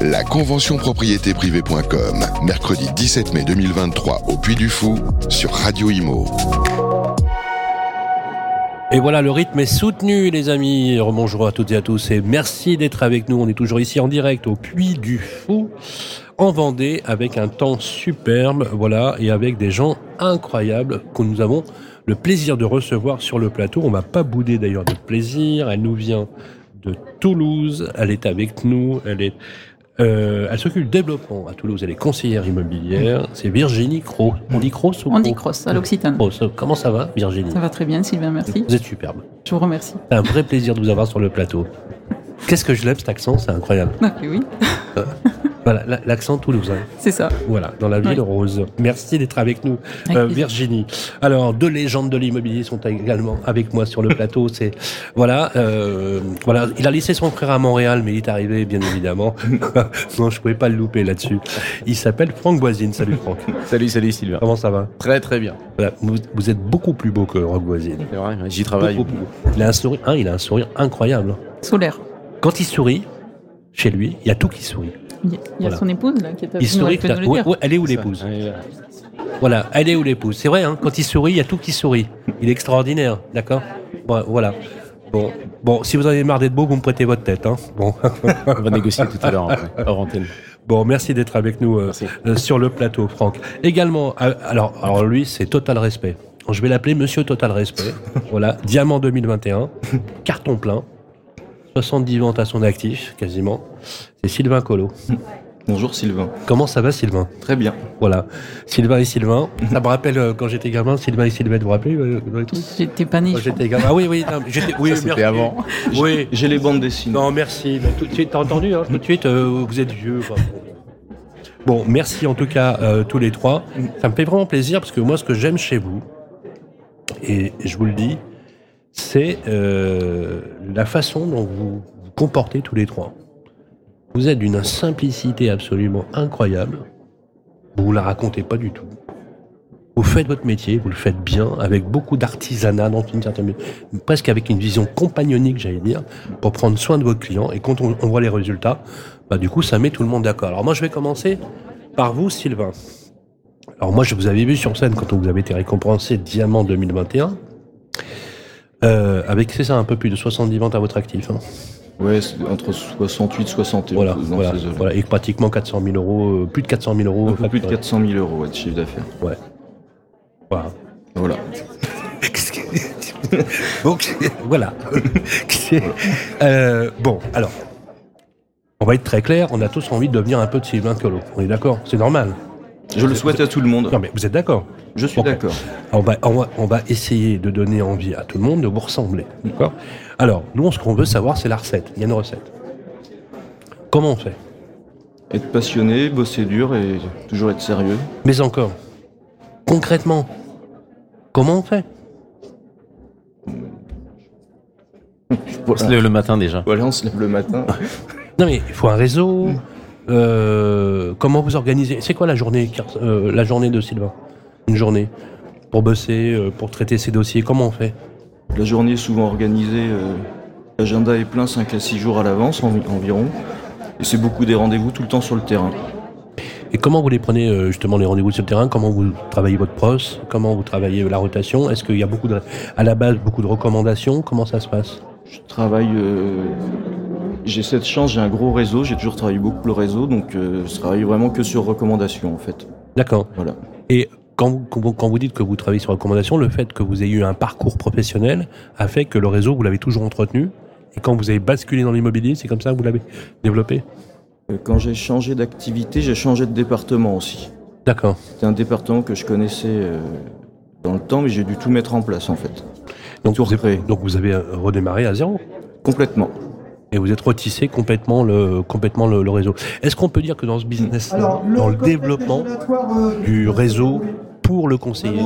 La convention propriété privée.com, mercredi 17 mai 2023 au Puy du Fou sur Radio Imo. Et voilà, le rythme est soutenu, les amis. Bonjour à toutes et à tous et merci d'être avec nous. On est toujours ici en direct au Puy du Fou, en Vendée, avec un temps superbe, voilà, et avec des gens incroyables que nous avons le plaisir de recevoir sur le plateau. On va pas bouder d'ailleurs de plaisir. Elle nous vient de Toulouse. Elle est avec nous. Elle est euh, elle s'occupe du développement à Toulouse. Elle est conseillère immobilière. C'est Virginie Cros. On dit Cros ou On dit à l'Occitane. Comment ça va, Virginie? Ça va très bien, Sylvain, merci. Vous êtes superbe. Je vous remercie. C'est un vrai plaisir de vous avoir sur le plateau. Qu'est-ce que je l'aime cet accent, c'est incroyable. Ah, oui. Voilà, l'accent toulousain. C'est ça. Voilà, dans la ville rose. Merci d'être avec nous, euh, Virginie. Alors, deux légendes de l'immobilier sont également avec moi sur le plateau. C'est voilà, euh, voilà. Il a laissé son frère à Montréal, mais il est arrivé, bien évidemment. non, je pouvais pas le louper là-dessus. Il s'appelle Franck Voisine. Salut Franck. salut, salut Sylvain. Comment ça va? Très, très bien. vous, êtes beaucoup plus beau que Franck Voisine. C'est vrai, j'y travaille. Il a un sourire, hein, il a un sourire incroyable. Solaire. Quand il sourit, chez lui, il y a tout qui sourit. Il y a, son épouse là qui est il sourit, Elle est où l'épouse Voilà, elle est où l'épouse? C'est vrai, hein, quand il sourit, il y a tout qui sourit. Il est extraordinaire, d'accord? Voilà. Bon, bon, si vous en avez marre d'être beau, vous me prêtez votre tête. Hein bon. On va négocier tout à l'heure, Bon, merci d'être avec nous euh, euh, sur le plateau, Franck. Également, euh, alors, alors lui, c'est total respect. Je vais l'appeler Monsieur Total Respect. voilà, Diamant 2021, carton plein. 70 ventes à son actif, quasiment. C'est Sylvain Colo. Bonjour Sylvain. Comment ça va Sylvain? Très bien. Voilà. Sylvain et Sylvain. Ça me rappelle euh, quand j'étais gamin, Sylvain et Sylvain, vous vous rappelez euh, J'étais pas né. J'étais gamin. Ah oui, oui. j'étais, oui, c'était avant. Oui. J'ai les bandes dessinées. Non, merci. tout de suite, t'as entendu hein, Tout de suite, euh, vous êtes vieux. Bon, merci en tout cas tous les trois. Ça me fait vraiment plaisir parce que moi, ce que j'aime chez vous, et je vous le dis, c'est euh, la façon dont vous vous comportez tous les trois. Vous êtes d'une simplicité absolument incroyable. Vous ne la racontez pas du tout. Vous faites votre métier, vous le faites bien, avec beaucoup d'artisanat, dans une certaine presque avec une vision compagnonique, j'allais dire, pour prendre soin de vos clients. Et quand on, voit les résultats, bah, du coup, ça met tout le monde d'accord. Alors moi, je vais commencer par vous, Sylvain. Alors moi, je vous avais vu sur scène quand vous avez été récompensé Diamant 2021. Euh, avec, c'est ça, un peu plus de 70 ventes à votre actif. Hein. Ouais, entre 68 et 61. Voilà, voilà, voilà, et pratiquement 400 000 euros, euh, plus de 400 000 euros. Un plus de 400 000 euros de chiffre d'affaires. Ouais. Voilà. Voilà. Donc, voilà. euh, bon, alors, on va être très clair, on a tous envie de devenir un peu de Sylvain Colo. On est d'accord C'est normal. Je le souhaite à tout le monde. Non, mais vous êtes d'accord Je suis d'accord. On va, on, va, essayer de donner envie à tout le monde de vous ressembler. D'accord Alors, nous, ce qu'on veut savoir, c'est la recette. Il y a une recette. Comment on fait? Être passionné, bosser dur et toujours être sérieux. Mais encore, concrètement, comment on fait? On se lève le matin déjà. Voilà, on se lève le matin. non mais il faut un réseau, euh, comment vous organisez C'est quoi la journée, euh, la journée de Sylvain? Une journée pour bosser, euh, pour traiter ses dossiers. Comment on fait? La journée est souvent organisée. L'agenda est plein 5 à 6 jours à l'avance environ. Et c'est beaucoup des rendez-vous tout le temps sur le terrain. Et comment vous les prenez justement les rendez-vous sur le terrain? Comment vous travaillez votre pros? Comment vous travaillez la rotation? Est-ce qu'il y a beaucoup de, à la base beaucoup de recommandations? Comment ça se passe? Je travaille j'ai cette chance, j'ai un gros réseau, j'ai toujours travaillé beaucoup le réseau, donc euh, je travaille vraiment que sur recommandation en fait. D'accord. Voilà. Et quand vous, quand vous dites que vous travaillez sur recommandation, le fait que vous ayez eu un parcours professionnel a fait que le réseau, vous l'avez toujours entretenu? Et quand vous avez basculé dans l'immobilier, c'est comme ça que vous l'avez développé? Euh, Quand j'ai changé d'activité, j'ai changé de département aussi. D'accord. C'était un département que je connaissais euh, dans le temps, mais j'ai dû tout mettre en place en fait. Donc, vous avez, donc vous avez redémarré à zéro? Complètement et vous êtes retissé complètement le, complètement le, réseau. Est-ce qu'on peut dire que dans ce business, dans le développement euh, du réseau pour le conseiller,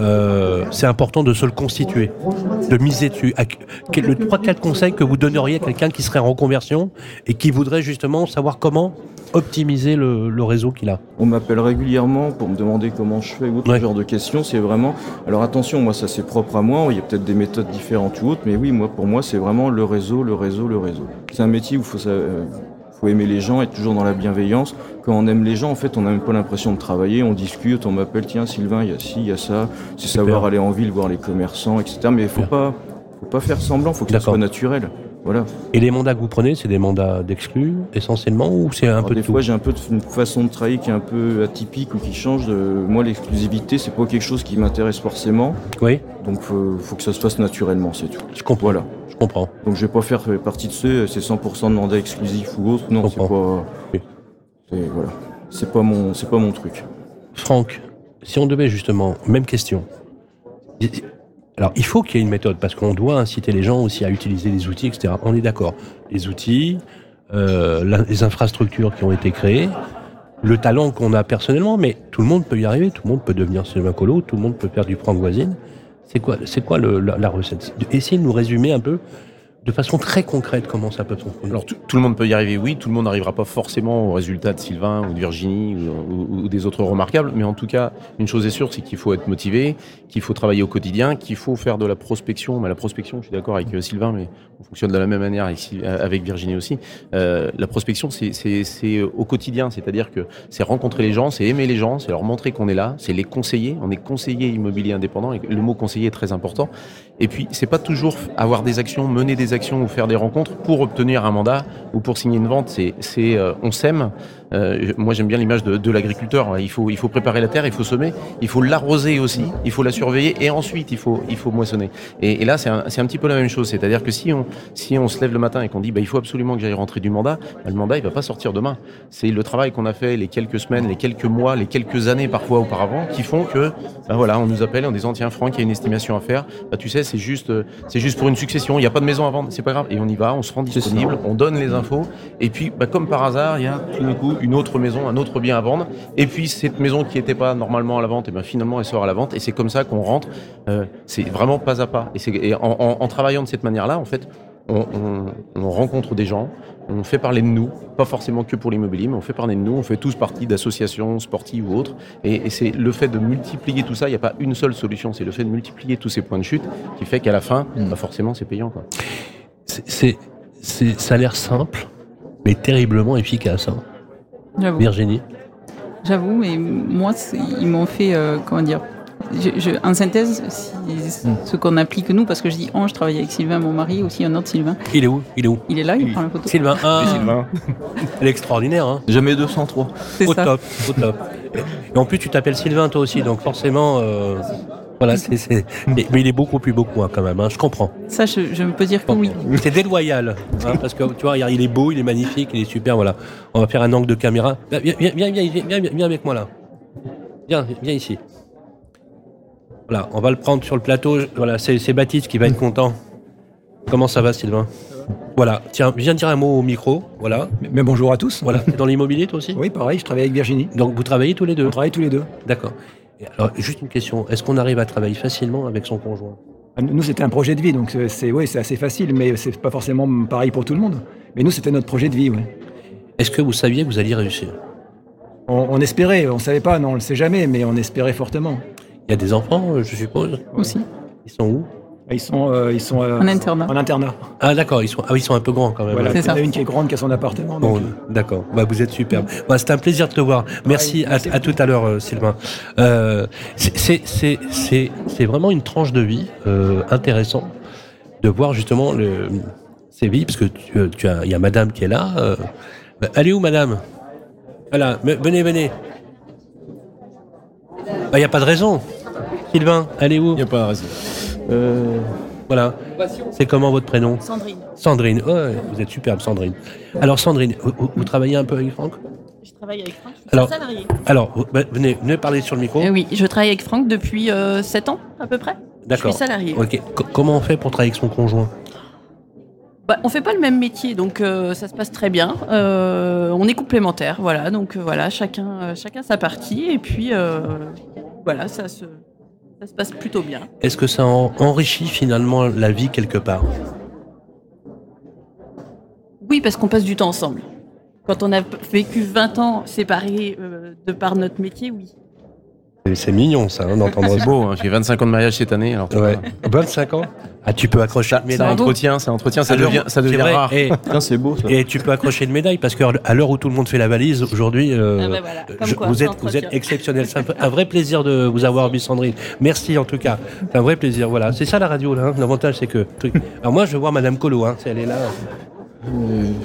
euh, c'est important de se le constituer, de miser dessus. Le 3-4 conseils que vous donneriez à quelqu'un qui serait en conversion et qui voudrait justement savoir comment optimiser le, réseau qu'il a? On m'appelle régulièrement pour me demander comment je fais ou autre genre de questions. C'est vraiment. Alors attention, moi ça c'est propre à moi. Il y a peut-être des méthodes différentes ou autres, mais oui, moi pour moi c'est vraiment le réseau, le réseau, le réseau. C'est un métier où il faut ça. Euh, faut aimer les gens, être toujours dans la bienveillance. Quand on aime les gens, en fait, on n'a même pas l'impression de travailler. On discute, on m'appelle, tiens, Sylvain, il y a ci, il y a ça. C'est savoir aller en ville, voir les commerçants, etc. Mais il faut pas, faut pas faire semblant. Faut que ça soit naturel. Voilà. Et les mandats que vous prenez, c'est des mandats d'exclus essentiellement ou c'est un peu des fois j'ai un peu une façon de travailler qui est un peu atypique ou qui change. De... Moi l'exclusivité c'est pas quelque chose qui m'intéresse forcément. Oui. Donc faut, faut que ça se fasse naturellement, c'est tout. Je comprends. Voilà. Je comprends. Donc je vais pas faire partie de ceux, c'est 100% de mandats exclusifs ou autre. Non, c'est pas. C'est voilà. C'est pas mon, c'est pas mon truc. Franck, si on devait justement, même question. Alors, il faut qu'il y ait une méthode parce qu'on doit inciter les gens aussi à utiliser les outils, etc. On est d'accord. Les outils, euh, les infrastructures qui ont été créées, le talent qu'on a personnellement, mais tout le monde peut y arriver, tout le monde peut devenir Sylvain Colo, tout le monde peut faire du Franck Voisine. C'est quoi, c'est quoi le, la, la, recette? Essayez de nous résumer un peu de façon très concrète comment ça peut fonctionner Alors tout, le monde peut y arriver, oui, tout le monde n'arrivera pas forcément au résultat de Sylvain ou de Virginie ou, des autres remarquables, mais en tout cas, une chose est sûre, c'est qu'il faut être motivé, qu'il faut travailler au quotidien, qu'il faut faire de la prospection. Mais la prospection, je suis d'accord avec euh, Sylvain, mais on fonctionne de la même manière avec, Virginie aussi. Euh, la prospection, c'est au quotidien, c'est-à-dire que c'est rencontrer les gens, c'est aimer les gens, c'est leur montrer qu'on est là, c'est les conseiller. On est conseiller immobilier indépendant et le mot conseiller est très important. Et puis, c'est pas toujours avoir des actions, mener des actions ou faire des rencontres pour obtenir un mandat ou pour signer une vente. C'est, c'est, euh, on sème. Euh, moi, j'aime bien l'image de, de l'agriculteur. Il faut, il faut préparer la terre, il faut semer, il faut l'arroser aussi, il faut la surveiller et ensuite il faut, il faut moissonner. Et, et là, c'est un, c'est un petit peu la même chose. C'est-à-dire que si on, si on se lève le matin et qu'on dit, bah, il faut absolument que j'aille rentrer du mandat, bah, le mandat, il va pas sortir demain. C'est le travail qu'on a fait les quelques semaines, les quelques mois, les quelques années parfois auparavant, qui font que, bah, voilà, on nous appelle en disant, tiens, Franck, il y a une estimation à faire. Bah, tu sais, c'est juste, c'est juste pour une succession. Il n'y a pas de maison à vendre, c'est pas grave. Et on y va, on se rend disponible, on donne les infos. Et puis, bah, comme par hasard, il y a tout d'un coup une autre maison, un autre bien à vendre. Et puis cette maison qui n'était pas normalement à la vente, et ben finalement elle sort à la vente. Et c'est comme ça qu'on rentre. Euh, c'est vraiment pas à pas. Et, et en, en, en, travaillant de cette manière-là, en fait, on, on, on, rencontre des gens, on fait parler de nous, pas forcément que pour l'immobilier, mais on fait parler de nous, on fait tous partie d'associations sportives ou autres. Et, et c'est le fait de multiplier tout ça, il n'y a pas une seule solution, c'est le fait de multiplier tous ces points de chute qui fait qu'à la fin, mmh. bah forcément, c'est payant. Quoi. Ça a l'air simple, mais terriblement efficace. Hein. Virginie J'avoue, mais moi, ils m'ont fait, euh, comment dire, je, je, en synthèse, si, mm. ce qu'on applique nous, parce que je dis on, je travaille avec Sylvain, mon mari, aussi un autre Sylvain. Il est où? Il est où? Il est là, il prend la photo. Sylvain, ah, Sylvain. Elle est extraordinaire. Hein. Jamais 203. C'est au ça. top, au top. Et en plus, tu t'appelles Sylvain toi aussi, donc forcément. Euh... Voilà, c'est, c'est... Mais, mais, il est beaucoup plus beau que moi quand même, hein, je comprends. Ça, je, je peux dire que oui. C'est déloyal, hein, parce que tu vois, il est beau, il est magnifique, il est super, voilà. On va faire un angle de caméra. Viens, viens, viens, viens, viens, viens avec moi là. Viens, viens ici. Voilà, on va le prendre sur le plateau. Voilà, c'est, c'est Baptiste qui va être content. Comment ça va, Sylvain? Voilà, tiens, viens dire un mot au micro, voilà. Mais, mais bonjour à tous. Voilà, T'es dans l'immobilier toi aussi? Oui, pareil, je travaille avec Virginie. Donc vous travaillez tous les deux? On travaille tous les deux. D'accord. Alors, juste une question, est-ce qu'on arrive à travailler facilement avec son conjoint? Nous, c'était un projet de vie, donc c'est ouais, c'est assez facile, mais c'est pas forcément pareil pour tout le monde. Mais nous, c'était notre projet de vie, oui. Est-ce que vous saviez que vous alliez réussir? On, on, espérait, on savait pas, non, on le sait jamais, mais on espérait fortement. Il y a des enfants, je suppose? Aussi. Ils sont où? Ils sont, euh, ils sont euh, en internat. En internat. Ah d'accord, ils sont, ah, ils sont un peu grands quand même. Voilà, il y en a une qui est grande qui a son appartement. Bon, d'accord, bah, vous êtes super. Bah, c'est un plaisir de te voir. Merci, ouais, merci à, à, tout à l'heure, euh, Sylvain. Euh, c'est vraiment une tranche de vie euh, intéressant de voir justement le, ces vies, parce que tu, tu as, il y a Madame qui est là. Euh, bah, allez où Madame? Voilà, venez, venez. Il bah, n'y a pas de raison. Sylvain, allez où? Il n'y a pas de raison. Euh, voilà. C'est comment votre prénom? Sandrine. Sandrine. Oh, vous êtes superbe, Sandrine. Alors, Sandrine, vous, vous travaillez un peu avec Franck? Je travaille avec Franck. Je suis alors, salarié. Alors, bah, venez, venez parler sur le micro. Euh, oui, je travaille avec Franck depuis euh, 7 ans, à peu près. D'accord. Je suis salarié. Ok. C comment on fait pour travailler avec son conjoint? Bah, on fait pas le même métier, donc euh, ça se passe très bien. Euh, on est complémentaires, voilà. Donc voilà, chacun, chacun sa partie, et puis voilà, ça se, ça se passe plutôt bien. Est-ce que ça en enrichit finalement la vie quelque part? Oui, parce qu'on passe du temps ensemble. Quand on a vécu 20 ans séparés de par notre métier, oui. C'est mignon ça, hein, d'entendre C'est beau, hein. j'ai 25 ans de mariage cette année. Alors, tu Ouais. vois. 25 ans Ah, tu peux accrocher une Ça médaille. entretient, ça entretient, ça devient, ça devient rare. Et, Putain, c'est beau ça. et tu peux accrocher une médaille parce qu'à l'heure où tout le monde fait la valise aujourd'hui, euh, Ah bah voilà, comme je- quoi, vous, êtes, vous entretient. êtes exceptionnel. C'est un, vrai plaisir de vous avoir vu, Sandrine. Merci en tout cas. C'est un vrai plaisir. Voilà, c'est ça la radio là. hein. L'avantage c'est que. Alors moi je vois Madame Colo, hein, si elle est là. Euh,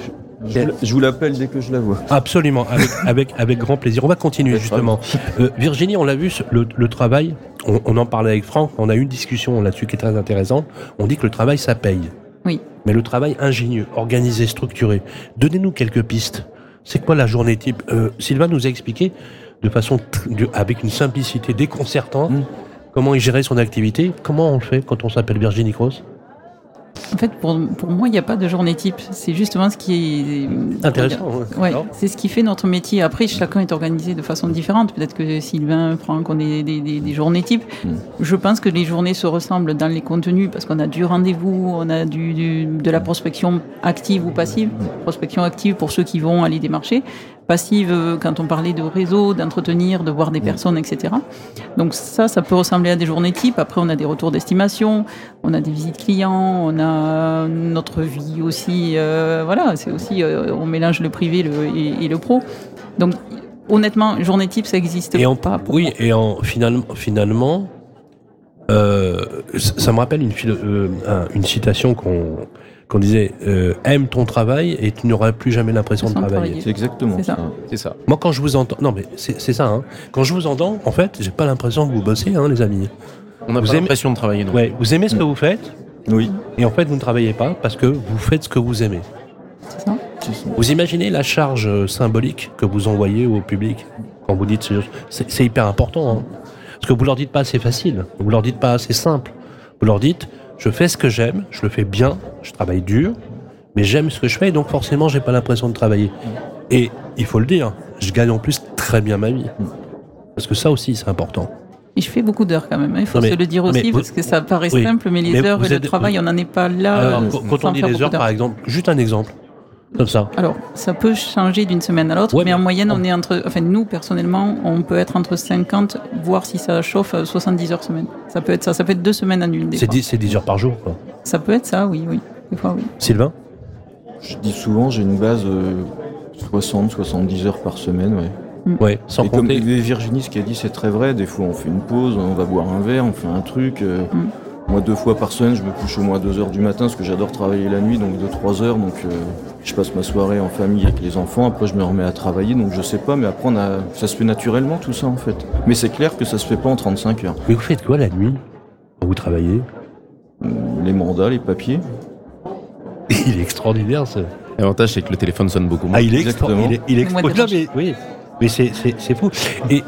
je, je vous la- je vous l'appelle dès que je la vois. Absolument, avec, avec, avec grand plaisir. On va continuer justement. Euh, Virginie, on l'a vu, le, le travail, on, on en parlait avec Franck, on a eu une discussion là-dessus qui est très intéressante. On dit que le travail, ça paye. Oui. Mais le travail ingénieux, organisé, structuré. Donnez-nous quelques pistes. C'est quoi la journée type euh, Sylvain nous a expliqué de façon avec une simplicité déconcertante Mm. comment il gérait son activité. Comment on le fait quand on s'appelle Virginie Cross? En fait, pour, pour moi, il n'y a pas de journée type. C'est justement ce qui est Intéressant. ouais. C'est ce qui fait notre métier. Après, chacun est organisé de façon différente. Peut-être que Sylvain, Franck, on est des, des- des journées types. Mm. Je pense que les journées se ressemblent dans les contenus parce qu'on a du rendez-vous, on a du, du- de la prospection active ou passive. Prospection active pour ceux qui vont aller démarcher. Passive, quand on parlait de réseau, d'entretenir, de voir des personnes, etc. Donc ça, ça peut ressembler à des journées types. Après, on a des retours d'estimation, on a des visites clients, on a notre vie aussi. euh, voilà, c'est aussi, euh, on mélange le privé le- et, et le pro. Donc, honnêtement, journée type, ça existe Et en, pas. pour oui, et en finalement, finalement euh, ça me rappelle une citation qu'on qu'on disait euh, aime ton travail et tu n'auras plus jamais l'impression de travailler. travailler. C'est exactement C'est ça. C'est ça. Moi, quand je vous entends, non mais c'est ça. Hein. Quand je vous entends, en fait, j'ai pas l'impression que vous bossez, hein, les amis. On n'a Vous pas aimez- l'impression de travailler, non. Ouais, vous aimez ce que vous faites Oui, et en fait, vous ne travaillez pas parce que vous faites ce que vous aimez. C'est ça c'est ça. Vous imaginez la charge euh, symbolique que vous envoyez au public quand vous dites ce- c'est c'est hyper important. Hein. Parce que vous leur dites pas c'est facile, vous leur dites pas c'est simple. Vous leur dites je fais ce que j'aime, je le fais bien, je travaille dur, mais j'aime ce que je fais et donc forcément j'ai pas l'impression de travailler. Et il faut le dire, je gagne en plus très bien ma vie. Parce que ça aussi c'est important. Et je fais beaucoup d'heures quand même. hein. Il faut mais- se le dire aussi vous- parce que ça paraît Oui. simple, mais les Mais heures et le travail, on n'en est pas là. Alors euh, quand- on dit les heures par exemple, juste un exemple, comme ça. Alors, ça peut changer d'une semaine à l'autre, Ouais, mais en moyenne, on est entre, enfin nous personnellement, on peut être entre 50, voire si ça chauffe, euh, 70 heures semaine. Ça peut être ça, ça peut être deux semaines en une. Des C'est fois. 10, c'est 10 heures par jour. Quoi. Ça peut être ça, oui, oui. Des fois, oui. Sylvain Je dis souvent, j'ai une base euh, 60-70 heures par semaine. Ouais. Ouais, sans Et comme. Virginie, ce qu'elle dit, c'est très vrai. Des fois, on fait une pause, on va boire un verre, on fait un truc. euh, Mm. Moi, deux fois par semaine, je me couche au moins 2 heures du matin parce que j'adore travailler la nuit, donc 2-3 heures. Donc, euh, je passe ma soirée en famille avec les enfants. Après, je me remets à travailler. Donc, je sais pas, mais après, on a... ça se fait naturellement tout ça en fait. Mais c'est clair que ça se fait pas en 35 heures. Mais vous faites quoi la nuit quand vous travaillez? Euh, Les mandats, les papiers. Il est extraordinaire ce. L'avantage, c'est que le téléphone sonne beaucoup moins. Ah, il est extraordinaire. Il est, il est Le mois de extra- Non, mais, oui, mais c'est, c'est, c'est fou. Et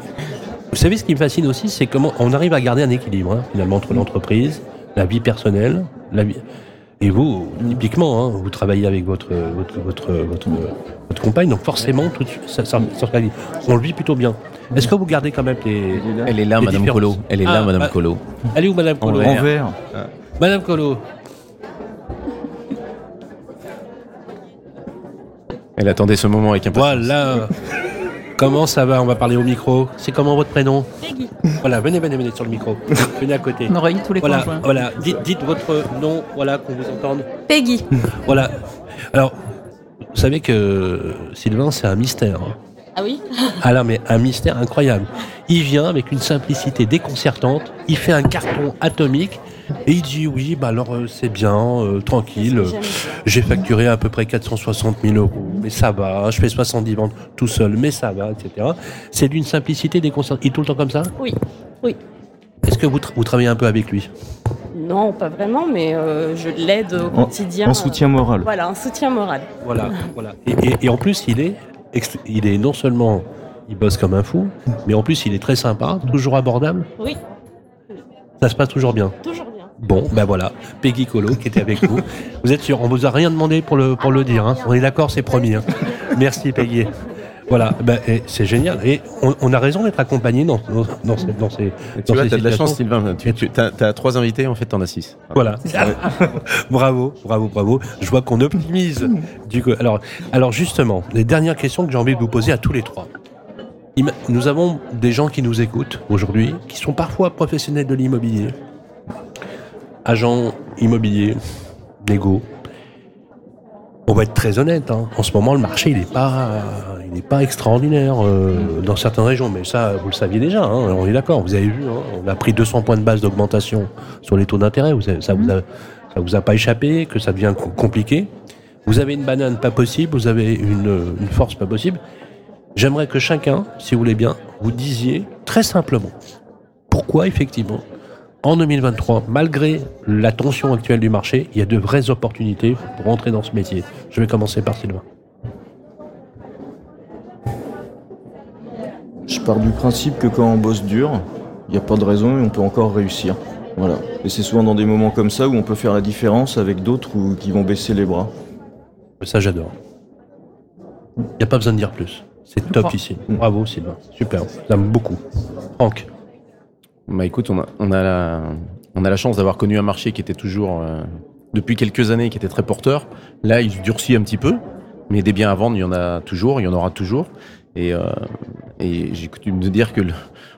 vous savez, ce qui me fascine aussi, c'est comment on arrive à garder un équilibre, hein, finalement, entre l'entreprise, la vie personnelle, la vie. Et vous, typiquement, hein, vous travaillez avec votre, votre, votre, votre, votre compagne, donc forcément, tout de suite, ça, on le vit plutôt bien. Est-ce que vous gardez quand même les. Elle est là, Les Madame. Colo. Elle est là, Ah, Madame bah- Colo. Allez où, Madame Colo En En vert. Madame Colo, Elle attendait ce moment avec impatience. voilà. Comment ça va On va parler au micro. C'est comment votre prénom Peggy. Voilà, venez, venez, venez sur le micro. Venez à côté. On aurait tous les Voilà, conjoints. voilà. Dites, dites votre nom, voilà, qu'on vous entende. Peggy. Voilà. Alors, vous savez que Sylvain, c'est un mystère. hein. Ah oui Ah là, mais un mystère incroyable. Il vient avec une simplicité déconcertante, il fait un carton atomique et il dit oui, bah alors euh, c'est bien, euh, tranquille. euh, J'ai facturé à peu près 460 000 euros, mais ça va. Je fais 70 ventes tout seul, mais ça va, etc. C'est d'une simplicité déconcertante. Il est tout le temps comme ça? Oui, oui. Est-ce que vous, tra- vous travaillez un peu avec lui? Non, pas vraiment, mais euh, je l'aide au En- quotidien. En soutien moral. Voilà, un soutien moral. Voilà, voilà. Et, et- et en plus, il est, ext- il est non seulement, il bosse comme un fou, mais en plus, il est très sympa, toujours abordable. Oui, Ça se passe toujours bien. toujours bien. Bon, ben voilà, Peggy Colo qui était avec vous. Vous êtes sûr, on vous a rien demandé pour le, pour le dire. hein. On est d'accord, c'est promis. hein. Merci Peggy. Voilà, ben, c'est génial. Et on, on a raison d'être accompagné dans, dans, dans ces, dans ces, Tu dans vois, ces t'as de la chance, Sylvain. Tu, tu as, trois invités, en fait, t'en as six. Voilà. bravo, bravo, bravo. Je vois qu'on optimise. Du coup, alors, alors justement, les dernières questions que j'ai envie de vous poser à tous les trois. Nous avons des gens qui nous écoutent aujourd'hui, qui sont parfois professionnels de l'immobilier, agents immobiliers, négo. On va être très honnête. hein. En ce moment, le marché, il n'est pas, il n'est pas extraordinaire euh, dans certaines régions. Mais ça, vous le saviez déjà. hein, on est d'accord. Vous avez vu, hein, on a pris 200 points de base d'augmentation sur les taux d'intérêt. Ça vous a, ça vous a pas échappé que ça devient co- compliqué. Vous avez une banane pas possible. Vous avez une, une force pas possible. J'aimerais que chacun, si vous voulez bien, vous disiez très simplement pourquoi effectivement en 2023, malgré la tension actuelle du marché, il y a de vraies opportunités pour entrer dans ce métier. Je vais commencer par Sylvain. Je pars du principe que quand on bosse dur, il n'y a pas de raison et on peut encore réussir. Voilà. Et c'est souvent dans des moments comme ça où on peut faire la différence avec d'autres qui vont baisser les bras. Ça, j'adore. Il n'y a pas besoin de dire plus. C'est top ici. Bravo Sylvain. Super. J'aime beaucoup. Franck. Bah écoute, on a, on a, la, chance d'avoir connu un marché qui était toujours, euh, depuis quelques années, qui était très porteur. Là, il durcit un petit peu, mais des biens à vendre, il y en a toujours, il y en aura toujours. Et, euh, j'ai coutume de dire que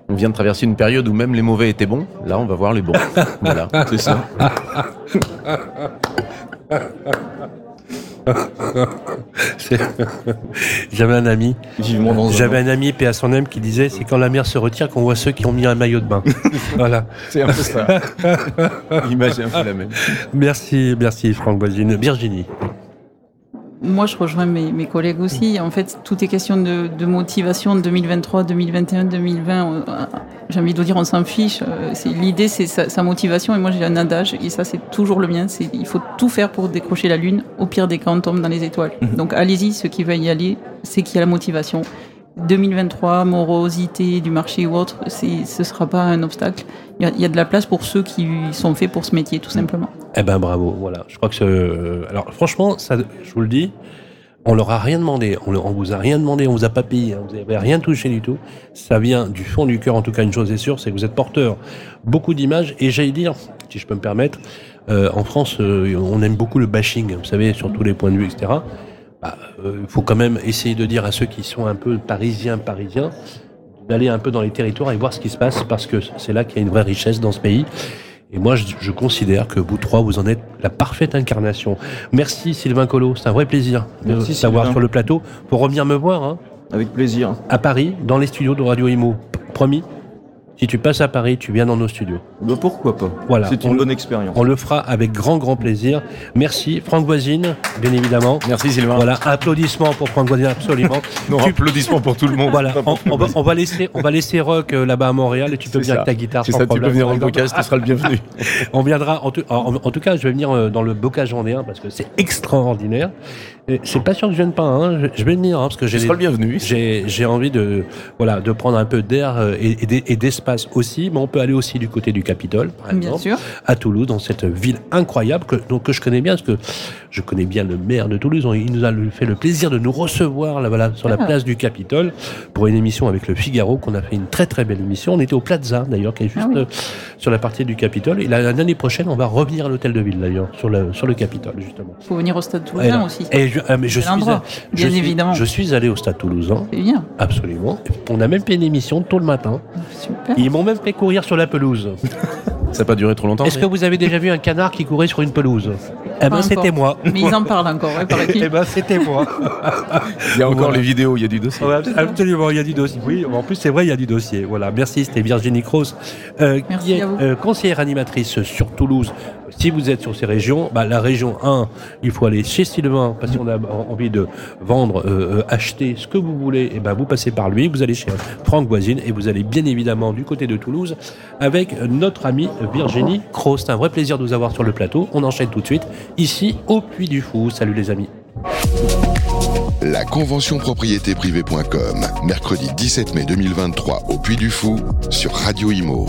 on vient de traverser une période où même les mauvais étaient bons. Là, on va voir les bons. voilà, c'est ça. J'avais un ami. Vivement dans un J'avais un ami, paix à son âme, qui disait c'est quand la mer se retire qu'on voit ceux qui ont mis un maillot de bain. voilà. C'est un peu ça. L'image est un peu la même. Merci, merci Franck Boisine. Virginie. Moi, je rejoins mes, mes collègues aussi. En fait, tout est question de, de motivation 2023, 2021, 2020. on- euh, J'ai envie de dire, on s'en fiche. Euh, L'idée, c'est sa, sa motivation. Et moi, j'ai un adage, et ça, c'est toujours le mien. C'est il faut tout faire pour décrocher la lune. Au pire des cas, on tombe dans les étoiles. Donc, allez-y, ceux qui veulent y aller, c'est qu'il y a la motivation. 2023, morosité du marché ou autre, ce ne sera pas un obstacle. Il y, a, de la place pour ceux qui sont faits pour ce métier, tout simplement. Eh ben bravo, voilà. Je crois que ce... alors franchement, ça, je vous le dis, on leur a rien demandé, on, leur- on vous a rien demandé, on vous a pas payé, hein, vous avez rien touché du tout. Ça vient du fond du cœur. En tout cas, une chose est sûre, c'est que vous êtes porteur beaucoup d'images. Et j'allais dire, si je peux me permettre, euh, en France, euh, on aime beaucoup le bashing, vous savez, sur tous les points de vue, etc. Bah, euh, Il faut quand même essayer de dire à ceux qui sont un peu parisiens, parisiens, d'aller un peu dans les territoires et voir ce qui se passe, parce que c'est là qu'il y a une vraie richesse dans ce pays. Et moi, je, je considère que vous trois, vous en êtes la parfaite incarnation. Merci Sylvain Collot, c'est un vrai plaisir de Merci, Sylvain. sur le plateau pour revenir me voir hein, Avec plaisir. à Paris, dans les studios de Radio Imo. Promis, si tu passes à Paris, tu viens dans nos studios. Bah, pourquoi pas Voilà. C'est une bonne expérience. On le fera avec grand, grand plaisir. Merci Franck Voisine, bien évidemment. Merci Sylvain. Voilà, applaudissements pour Franck Voisine, absolument. Non, Tu- applaudissements pour tout le monde. Voilà, on, on va, on va laisser, on va laisser Rock euh, là-bas à Montréal et tu peux venir ça. avec ta guitare C'est sans ça, tu peux problème. venir en podcast, tu seras le bienvenu. On viendra, en tout, en, en tout cas, je vais venir euh, dans le bocage vendéen parce que c'est extraordinaire. C'est pas sûr que je vienne pas, hein. je, je vais venir hein, parce que j'ai le bienvenu. j'ai j'ai envie de voilà de prendre un peu d'air euh, et, et d'e- d'espace aussi, mais on peut aller aussi du côté du Capitole, par Bien exemple, sûr. à Toulouse, dans cette ville incroyable que donc que je connais bien parce que je connais bien le maire de Toulouse. Il nous a fait le plaisir de nous recevoir là voilà sur la Ah. place du Capitole pour une émission avec le Figaro qu'on a fait une très très belle émission. On était au Plaza d'ailleurs qui est juste Ah oui. euh, sur la partie du Capitole. Et la- l'année prochaine, on va revenir à l'hôtel de ville d'ailleurs sur le sur le Capitole justement. Il faut venir au stade toulousain là- aussi. Et je, ah, mais je suis je bien suis- évidemment. Je suis allé au stade toulousain. C'est bien. Absolument. On a même fait une émission tôt le matin. Super. Ils m'ont même fait courir sur la pelouse. Ça n'a pas duré trop longtemps. Est-ce que vous avez déjà vu un canard qui courait sur une pelouse? Eh ben, c'était moi. Mais ils en parlent encore, ouais, Eh ben, c'était moi. Il y a encore Voilà. les vidéos, il y a du dossier. Ouais, absolument, il y a du dossier. Oui, en plus, c'est vrai, il y a du dossier. Voilà, merci, c'était Virginie Cross, euh, Merci qui est à vous. euh, conseillère animatrice sur Toulouse. Si vous êtes sur ces régions, bah, la région 1, il faut aller chez Sylvain parce qu'on a envie de vendre, euh, euh, acheter ce que vous voulez. Et ben, vous passez par lui, vous allez chez Franck Voisine et vous allez bien évidemment du côté de Toulouse avec notre amie Virginie Cross. C'est un vrai plaisir de vous avoir sur le plateau. On enchaîne tout de suite ici au Puy du Fou. Salut les amis. La convention propriété privée.com, mercredi 17 mai 2023 au Puy du Fou sur Radio Imo.